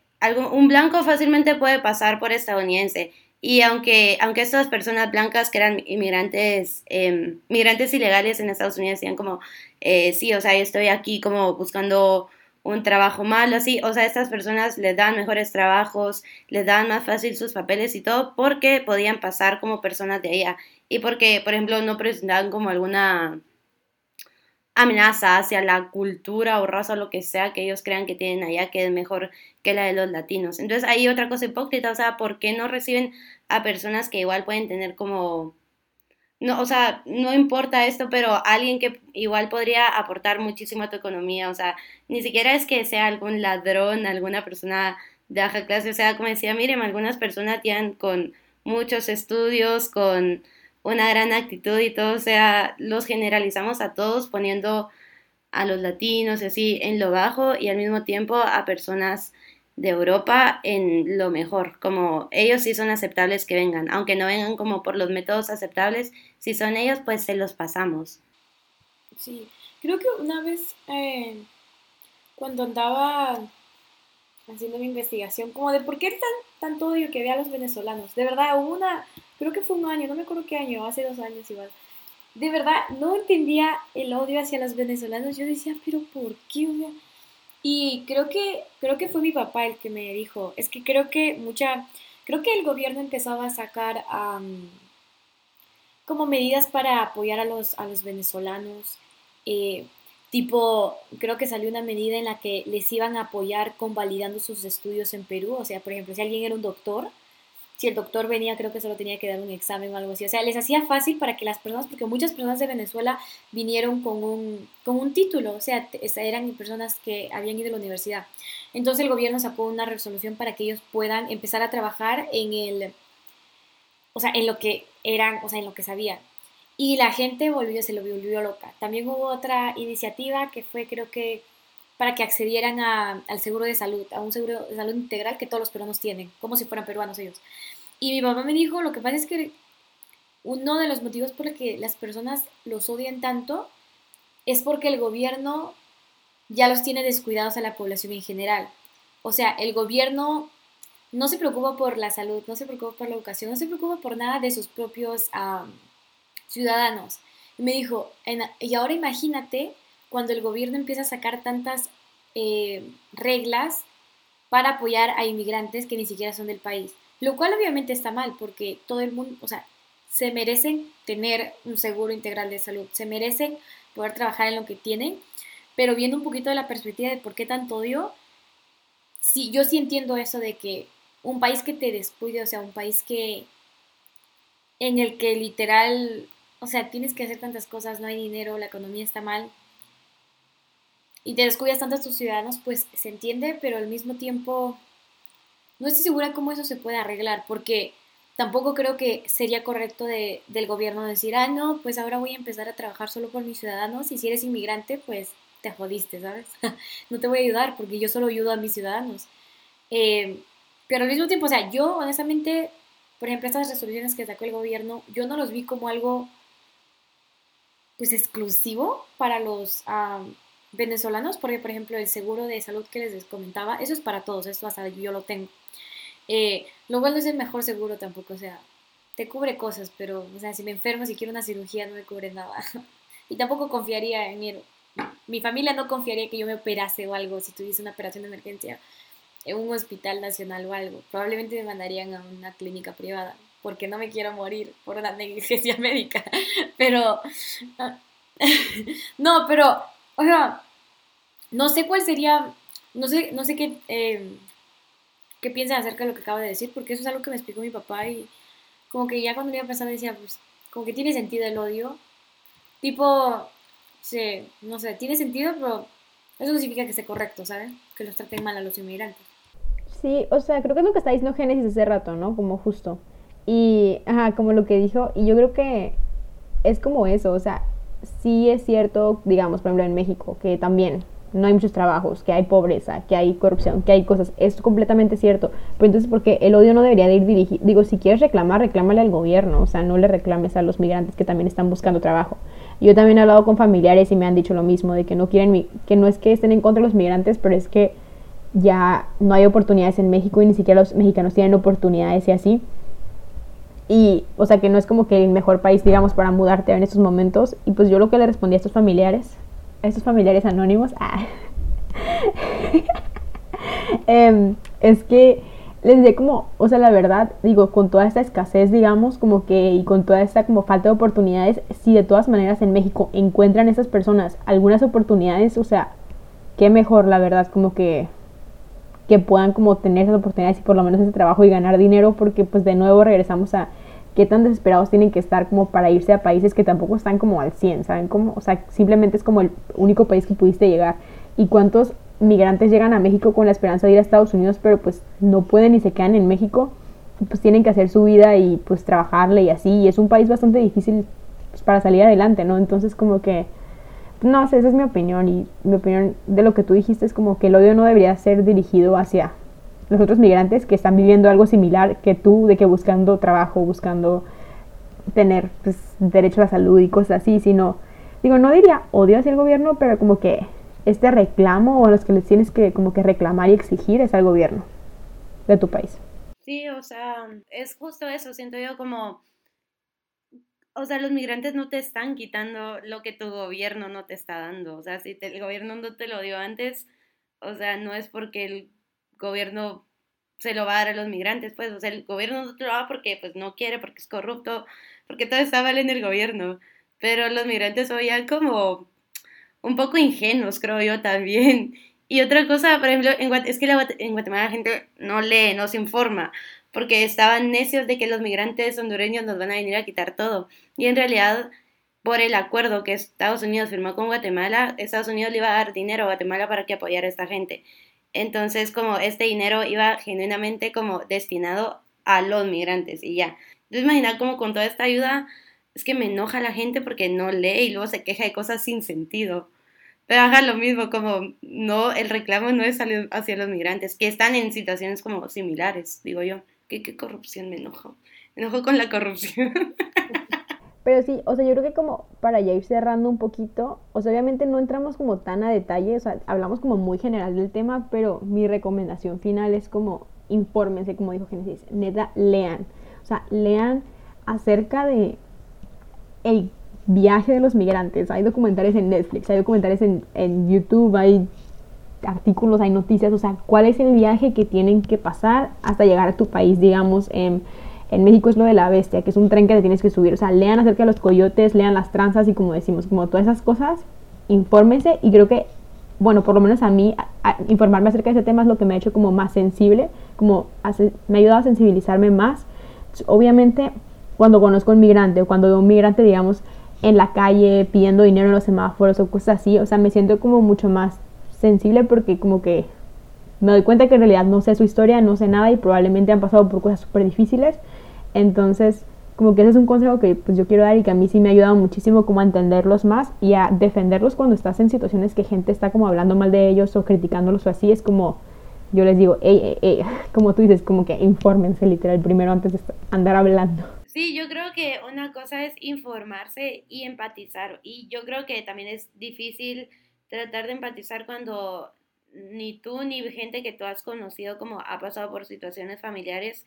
un blanco fácilmente puede pasar por estadounidense. Y aunque, aunque estas personas blancas que eran inmigrantes, eh, ilegales en Estados Unidos decían como, eh, sí, o sea, yo estoy aquí como buscando un trabajo malo, así, o sea, estas personas les dan mejores trabajos, les dan más fácil sus papeles y todo porque podían pasar como personas de allá y porque, por ejemplo, no presentaban como alguna amenaza hacia la cultura o raza o lo que sea que ellos crean que tienen allá que es mejor que la de los latinos. Entonces hay otra cosa hipócrita, o sea, ¿por qué no reciben a personas que igual pueden tener como no, o sea, no importa esto, pero alguien que igual podría aportar muchísimo a tu economía, o sea, ni siquiera es que sea algún ladrón, alguna persona de baja clase, o sea, como decía, miren, algunas personas tienen con muchos estudios, con una gran actitud y todo, o sea, los generalizamos a todos poniendo a los latinos y así en lo bajo y al mismo tiempo a personas de Europa en lo mejor, como ellos sí son aceptables que vengan, aunque no vengan como por los métodos aceptables, si son ellos pues se los pasamos. Sí, creo que una vez eh, cuando andaba haciendo mi investigación, como de por qué tan, tanto odio que había a los venezolanos, de verdad, hubo una creo que fue un año, no me acuerdo qué año, hace dos años igual. De verdad, no entendía el odio hacia los venezolanos. Yo decía, pero ¿por qué? Y creo que, creo que fue mi papá el que me dijo, es que creo que mucha, creo que el gobierno empezaba a sacar como medidas para apoyar a los, a los venezolanos. Eh, tipo, creo que salió una medida en la que les iban a apoyar convalidando sus estudios en Perú. O sea, por ejemplo, si alguien era un doctor, si el doctor venía, creo que solo tenía que dar un examen o algo así. O sea, les hacía fácil para que las personas, porque muchas personas de Venezuela vinieron con un, con un título, o sea, eran personas que habían ido a la universidad. Entonces el gobierno sacó una resolución para que ellos puedan empezar a trabajar en el, o sea, en lo que eran, o sea, en lo que sabían. y la gente volvió, se lo volvió loca. También hubo otra iniciativa que fue, creo que, para que accedieran al seguro de salud, a un seguro de salud integral que todos los peruanos tienen, como si fueran peruanos ellos. Y mi mamá me dijo, lo que pasa es que uno de los motivos por los que las personas los odian tanto es porque el gobierno ya los tiene descuidados a la población en general. O sea, el gobierno no se preocupa por la salud, no se preocupa por la educación, no se preocupa por nada de sus propios ciudadanos. Y me dijo, y ahora imagínate cuando el gobierno empieza a sacar tantas eh, reglas para apoyar a inmigrantes que ni siquiera son del país. Lo cual obviamente está mal porque todo el mundo, o sea, se merecen tener un seguro integral de salud, se merecen poder trabajar en lo que tienen, pero viendo un poquito de la perspectiva de por qué tanto odio, sí, yo sí entiendo eso de que un país que te descuide, o sea, un país que en el que literal, o sea, tienes que hacer tantas cosas, no hay dinero, la economía está mal, y te descuidas tanto a tus ciudadanos, pues se entiende, pero al mismo tiempo no estoy segura cómo eso se puede arreglar, porque tampoco creo que sería correcto de, del gobierno decir, ah, no, pues ahora voy a empezar a trabajar solo por mis ciudadanos y si eres inmigrante, pues te jodiste, ¿sabes? no te voy a ayudar porque yo solo ayudo a mis ciudadanos. Eh, pero al mismo tiempo, o sea, yo honestamente, por ejemplo, estas resoluciones que sacó el gobierno, yo no los vi como algo, pues, exclusivo para los venezolanos, porque, por ejemplo, el seguro de salud que les comentaba, eso es para todos, esto hasta yo lo tengo. Eh, lo cual no es el mejor seguro tampoco, o sea, te cubre cosas, pero, o sea, si me enfermo, si quiero una cirugía, no me cubre nada. y tampoco confiaría en mi, mi familia no confiaría que yo me operase o algo si tuviese una operación de emergencia en un hospital nacional o algo. Probablemente me mandarían a una clínica privada porque no me quiero morir por una negligencia médica. Pero, no, pero, o sea, no sé cuál sería, no sé, no sé qué, eh, qué piensan acerca de lo que acabo de decir, porque eso es algo que me explicó mi papá y como que ya cuando me iba a pensar decía, pues, como que tiene sentido el odio. Tipo, sí, no sé, tiene sentido, pero eso no significa que esté correcto, ¿sabes? Que los traten mal a los inmigrantes. Sí, o sea, creo que es lo que está diciendo Génesis hace rato, ¿no? Como justo. Y, ajá, como lo que dijo, y yo creo que es como eso, o sea, sí es cierto, digamos, por ejemplo, en México, que también no hay muchos trabajos, que hay pobreza, que hay corrupción, que hay cosas. Es completamente cierto. Pero entonces, porque el odio no debería de ir dirigido. Digo, si quieres reclamar, reclámale al gobierno. O sea, no le reclames a los migrantes que también están buscando trabajo. Yo también he hablado con familiares y me han dicho lo mismo, de que no quieren, que no es que estén en contra de los migrantes, pero es que ya no hay oportunidades en México y ni siquiera los mexicanos tienen oportunidades y así. Y, o sea, que no es como que el mejor país, digamos, para mudarte en estos momentos. Y pues yo lo que le respondí a estos familiares estos familiares anónimos, ah, em, es que les diré como, o sea, la verdad, digo, con toda esta escasez, digamos, como que, y con toda esta como falta de oportunidades, si de todas maneras en México encuentran esas personas algunas oportunidades, o sea, qué mejor, la verdad, como que que puedan como tener esas oportunidades y por lo menos ese trabajo y ganar dinero, porque pues de nuevo regresamos a qué tan desesperados tienen que estar como para irse a países que tampoco están como al 100, ¿saben cómo? O sea, simplemente es como el único país que pudiste llegar. ¿Y cuántos migrantes llegan a México con la esperanza de ir a Estados Unidos, pero pues no pueden y se quedan en México? pues tienen que hacer su vida y pues trabajarle y así. Y es un país bastante difícil pues, para salir adelante, ¿no? Entonces como que... No sé, esa es mi opinión y mi opinión de lo que tú dijiste es como que el odio no debería ser dirigido hacia los otros migrantes que están viviendo algo similar que tú, de que buscando trabajo, buscando tener pues, derecho a la salud y cosas así, sino, digo, no diría odio hacia el gobierno, pero como que este reclamo o los que les tienes que como que reclamar y exigir es al gobierno de tu país. Sí, o sea, es justo eso, siento yo como, o sea, los migrantes no te están quitando lo que tu gobierno no te está dando, o sea, si el gobierno no te lo dio antes, o sea, no es porque el gobierno se lo va a dar a los migrantes, pues, o sea, el gobierno no te lo da porque pues no quiere, porque es corrupto, porque todo está mal en el gobierno, pero los migrantes son ya como un poco ingenuos, creo yo también. Y otra cosa, por ejemplo, en es que en Guatemala la gente no lee, no se informa, porque estaban necios de que los migrantes hondureños nos van a venir a quitar todo. Y en realidad, por el acuerdo que Estados Unidos firmó con Guatemala, Estados Unidos le iba a dar dinero a Guatemala para que apoyara a esta gente. Entonces, como este dinero iba genuinamente como destinado a los migrantes y ya. Entonces, imagina como con toda esta ayuda, es que me enoja la gente porque no lee y luego se queja de cosas sin sentido. Pero haga lo mismo, como no, el reclamo no es hacia los migrantes, que están en situaciones como similares, digo yo. ¿Qué, qué corrupción me enojo? Me enojo con la corrupción. Pero sí, o sea, yo creo que como para ya ir cerrando un poquito, o sea, obviamente no entramos como tan a detalle, o sea, hablamos como muy general del tema, pero mi recomendación final es como infórmense, como dijo Genesis, neta, lean. O sea, lean acerca de el viaje de los migrantes. Hay documentales en Netflix, hay documentales en, en YouTube, hay artículos, hay noticias, o sea, cuál es el viaje que tienen que pasar hasta llegar a tu país, digamos, en, en México es lo de la bestia, que es un tren que te tienes que subir, o sea, lean acerca de los coyotes, lean las tranzas y como decimos, como todas esas cosas, infórmense y creo que, bueno, por lo menos a mí, informarme acerca de ese tema es lo que me ha hecho como más sensible, como me ha ayudado a sensibilizarme más. obviamente, cuando conozco a un migrante o cuando veo un migrante, digamos, en la calle pidiendo dinero en los semáforos o cosas así, o sea, me siento como mucho más sensible porque como que me doy cuenta que en realidad no sé su historia, no sé nada y probablemente han pasado por cosas súper difíciles. Entonces, como que ese es un consejo que pues yo quiero dar y que a mí sí me ha ayudado muchísimo como a entenderlos más y a defenderlos cuando estás en situaciones que gente está como hablando mal de ellos o criticándolos o así, es como yo les digo, ey, ey, como tú dices, como que infórmense literal primero antes de andar hablando. Sí, yo creo que una cosa es informarse y empatizar. Y yo creo que también es difícil tratar de empatizar cuando ni tú ni gente que tú has conocido como ha pasado por situaciones familiares.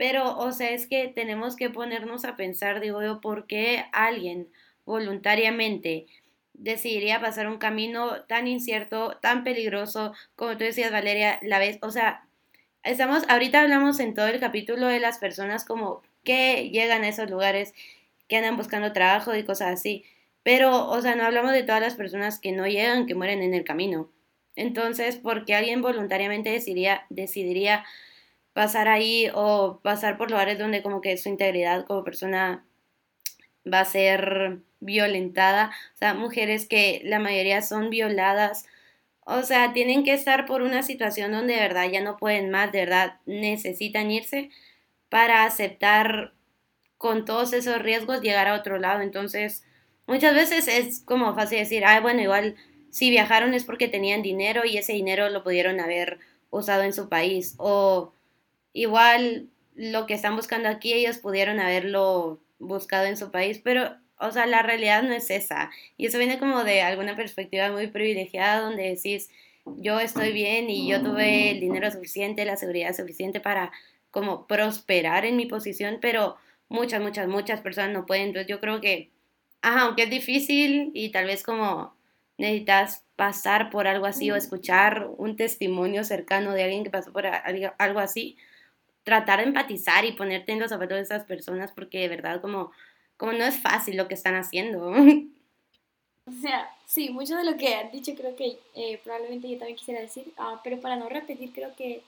Pero, o sea, es que tenemos que ponernos a pensar, digo yo, ¿por qué alguien voluntariamente decidiría pasar un camino tan incierto, tan peligroso, como tú decías, Valeria, la vez, o sea, estamos, ahorita hablamos en todo el capítulo de las personas como que llegan a esos lugares, que andan buscando trabajo y cosas así. Pero, o sea, no hablamos de todas las personas que no llegan, que mueren en el camino. Entonces, ¿por qué alguien voluntariamente decidiría, decidiría pasar ahí o pasar por lugares donde como que su integridad como persona va a ser violentada? O sea, mujeres que la mayoría son violadas. O sea, tienen que estar por una situación donde de verdad ya no pueden más, de verdad necesitan irse para aceptar con todos esos riesgos llegar a otro lado. Entonces, muchas veces es como fácil decir, ah, bueno, igual si viajaron es porque tenían dinero y ese dinero lo pudieron haber usado en su país. O igual lo que están buscando aquí ellos pudieron haberlo buscado en su país, pero, o sea, la realidad no es esa. Y eso viene como de alguna perspectiva muy privilegiada donde decís, yo estoy bien y yo tuve el dinero suficiente, la seguridad suficiente para como prosperar en mi posición, pero muchas, muchas, muchas personas no pueden. Entonces yo creo que, ajá, aunque es difícil y tal vez como necesitas pasar por algo así o escuchar un testimonio cercano de alguien que pasó por algo así, tratar de empatizar y ponerte en los zapatos de esas personas porque de verdad como, como no es fácil lo que están haciendo. O sea, sí, mucho de lo que han dicho creo que eh, probablemente yo también quisiera decir, ah, pero para no repetir creo que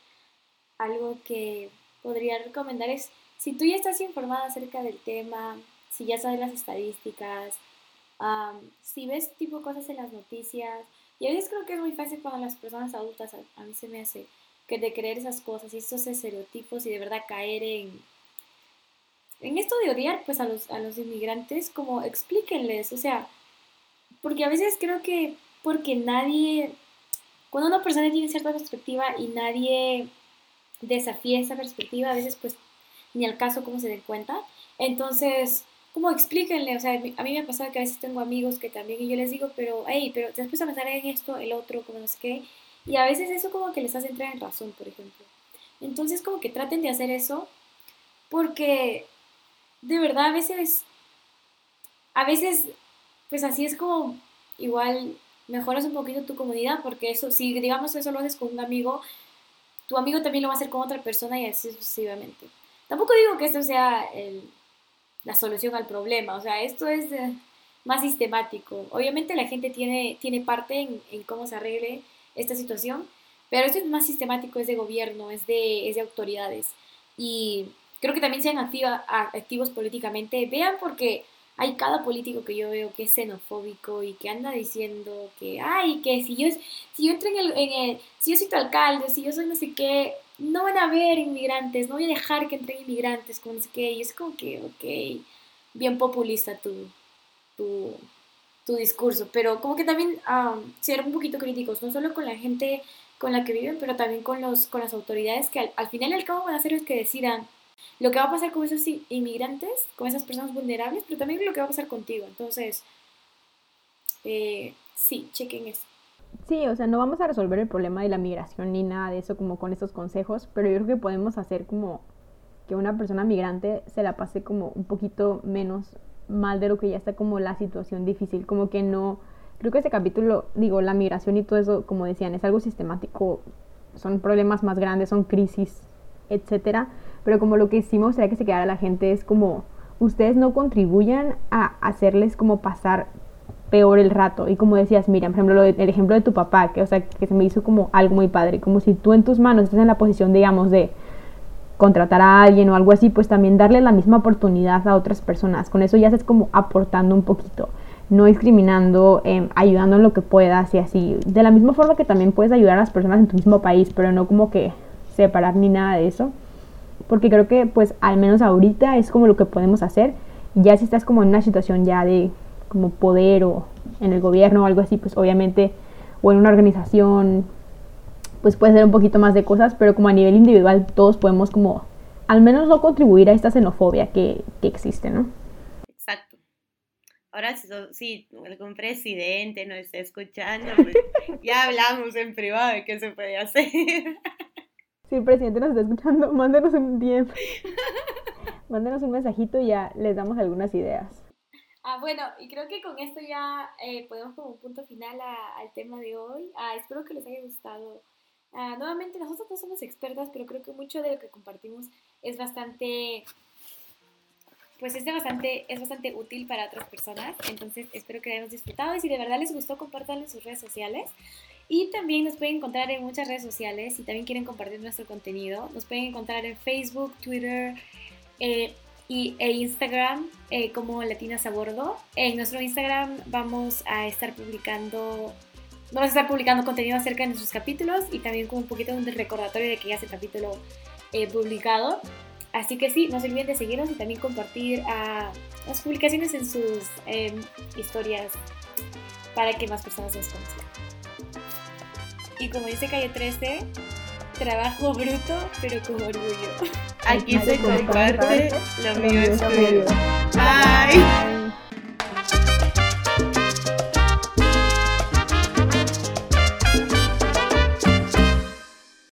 algo que podría recomendar es, si tú ya estás informada acerca del tema, si ya sabes las estadísticas, si ves tipo cosas en las noticias, y a veces creo que es muy fácil cuando las personas adultas, a, mí se me hace, que de creer esas cosas y estos estereotipos y de verdad caer en, en esto de odiar pues a los, a los inmigrantes, como explíquenles, o sea, porque a veces creo que porque nadie, cuando una persona tiene cierta perspectiva y nadie desafía esa perspectiva, a veces pues ni al caso cómo se den cuenta. Entonces, como explíquenle, o sea, a mí me ha pasado que a veces tengo amigos que también y yo les digo, pero, hey, pero después a pensar en esto, el otro, como no sé qué, y a veces eso como que les hace entrar en razón, por ejemplo. Entonces, como que traten de hacer eso, porque de verdad a veces, a veces, pues así es como, igual mejoras un poquito tu comunidad, porque eso, si digamos eso lo haces con un amigo, tu amigo también lo va a hacer con otra persona y así sucesivamente. Tampoco digo que esto sea la solución al problema, o sea, esto es eh, más sistemático. Obviamente la gente tiene, tiene parte en, cómo se arregle esta situación, pero esto es más sistemático, es de gobierno, es de, es de autoridades. Y creo que también sean activa, activos políticamente. Vean porque hay cada político que yo veo que es xenofóbico y que anda diciendo que, ay, que si yo, si yo entro en el, en el, si yo soy tu alcalde, si yo soy no sé qué, no van a haber inmigrantes, no voy a dejar que entren inmigrantes, como no sé qué, y es como que, ok, bien populista tu, tu, tu discurso, pero como que también um, ser un poquito críticos, no solo con la gente con la que viven, pero también con, los, con las autoridades que al, final y al cabo van a ser los que decidan lo que va a pasar con esos inmigrantes, con esas personas vulnerables, pero también lo que va a pasar contigo. Entonces, eh, sí, chequen eso. Sí, o sea, no vamos a resolver el problema de la migración ni nada de eso como con estos consejos, pero yo creo que podemos hacer como que una persona migrante se la pase como un poquito menos mal de lo que ya está como la situación difícil, como que no, creo que este capítulo, digo, la migración y todo eso, como decían, es algo sistemático, son problemas más grandes, son crisis, etcétera, pero como lo que hicimos sería que se quedara la gente es como ustedes no contribuyan a hacerles como pasar peor el rato. Y como decías, Miriam, por ejemplo, el ejemplo de tu papá, que, o sea, que se me hizo como algo muy padre, como si tú en tus manos estás en la posición, digamos, de contratar a alguien o algo así, pues también darle la misma oportunidad a otras personas. Con eso ya estás como aportando un poquito, no discriminando, em, ayudando en lo que puedas y así. De la misma forma que también puedes ayudar a las personas en tu mismo país, pero no como que separar ni nada de eso. Porque creo que pues al menos ahorita es como lo que podemos hacer. Ya si estás como en una situación ya de como poder o en el gobierno o algo así, pues obviamente, o en una organización, pues puede ser un poquito más de cosas, pero como a nivel individual todos podemos como al menos no contribuir a esta xenofobia que, que existe, ¿no? Exacto. Ahora si, algún presidente nos está escuchando, pues ya hablamos en privado de qué se puede hacer. Si el presidente nos está escuchando, mándenos un DM. mándenos un mensajito y ya les damos algunas ideas. Ah, bueno, y creo que con esto ya eh, podemos como un punto final al tema de hoy. Ah, espero que les haya gustado. Ah, nuevamente, nosotros no somos expertas, pero creo que mucho de lo que compartimos es bastante, pues es, bastante, es bastante útil para otras personas. Entonces, espero que hayan disfrutado y si de verdad les gustó, compártanlo en sus redes sociales. Y también nos pueden encontrar en muchas redes sociales si también quieren compartir nuestro contenido. Nos pueden encontrar en Facebook, Twitter, eh, y, e Instagram eh, como Latinas a Bordo. En nuestro Instagram vamos a estar publicando vamos a estar publicando contenido acerca de nuestros capítulos y también con un poquito de recordatorio de que ya es el capítulo eh, publicado. Así que sí, no se olviden de seguirnos y también compartir ah, las publicaciones en sus em, historias para que más personas nos conozcan. Y como dice Calle 13, trabajo bruto pero con orgullo. Aquí se comparte lo mío es tuyo. Bye.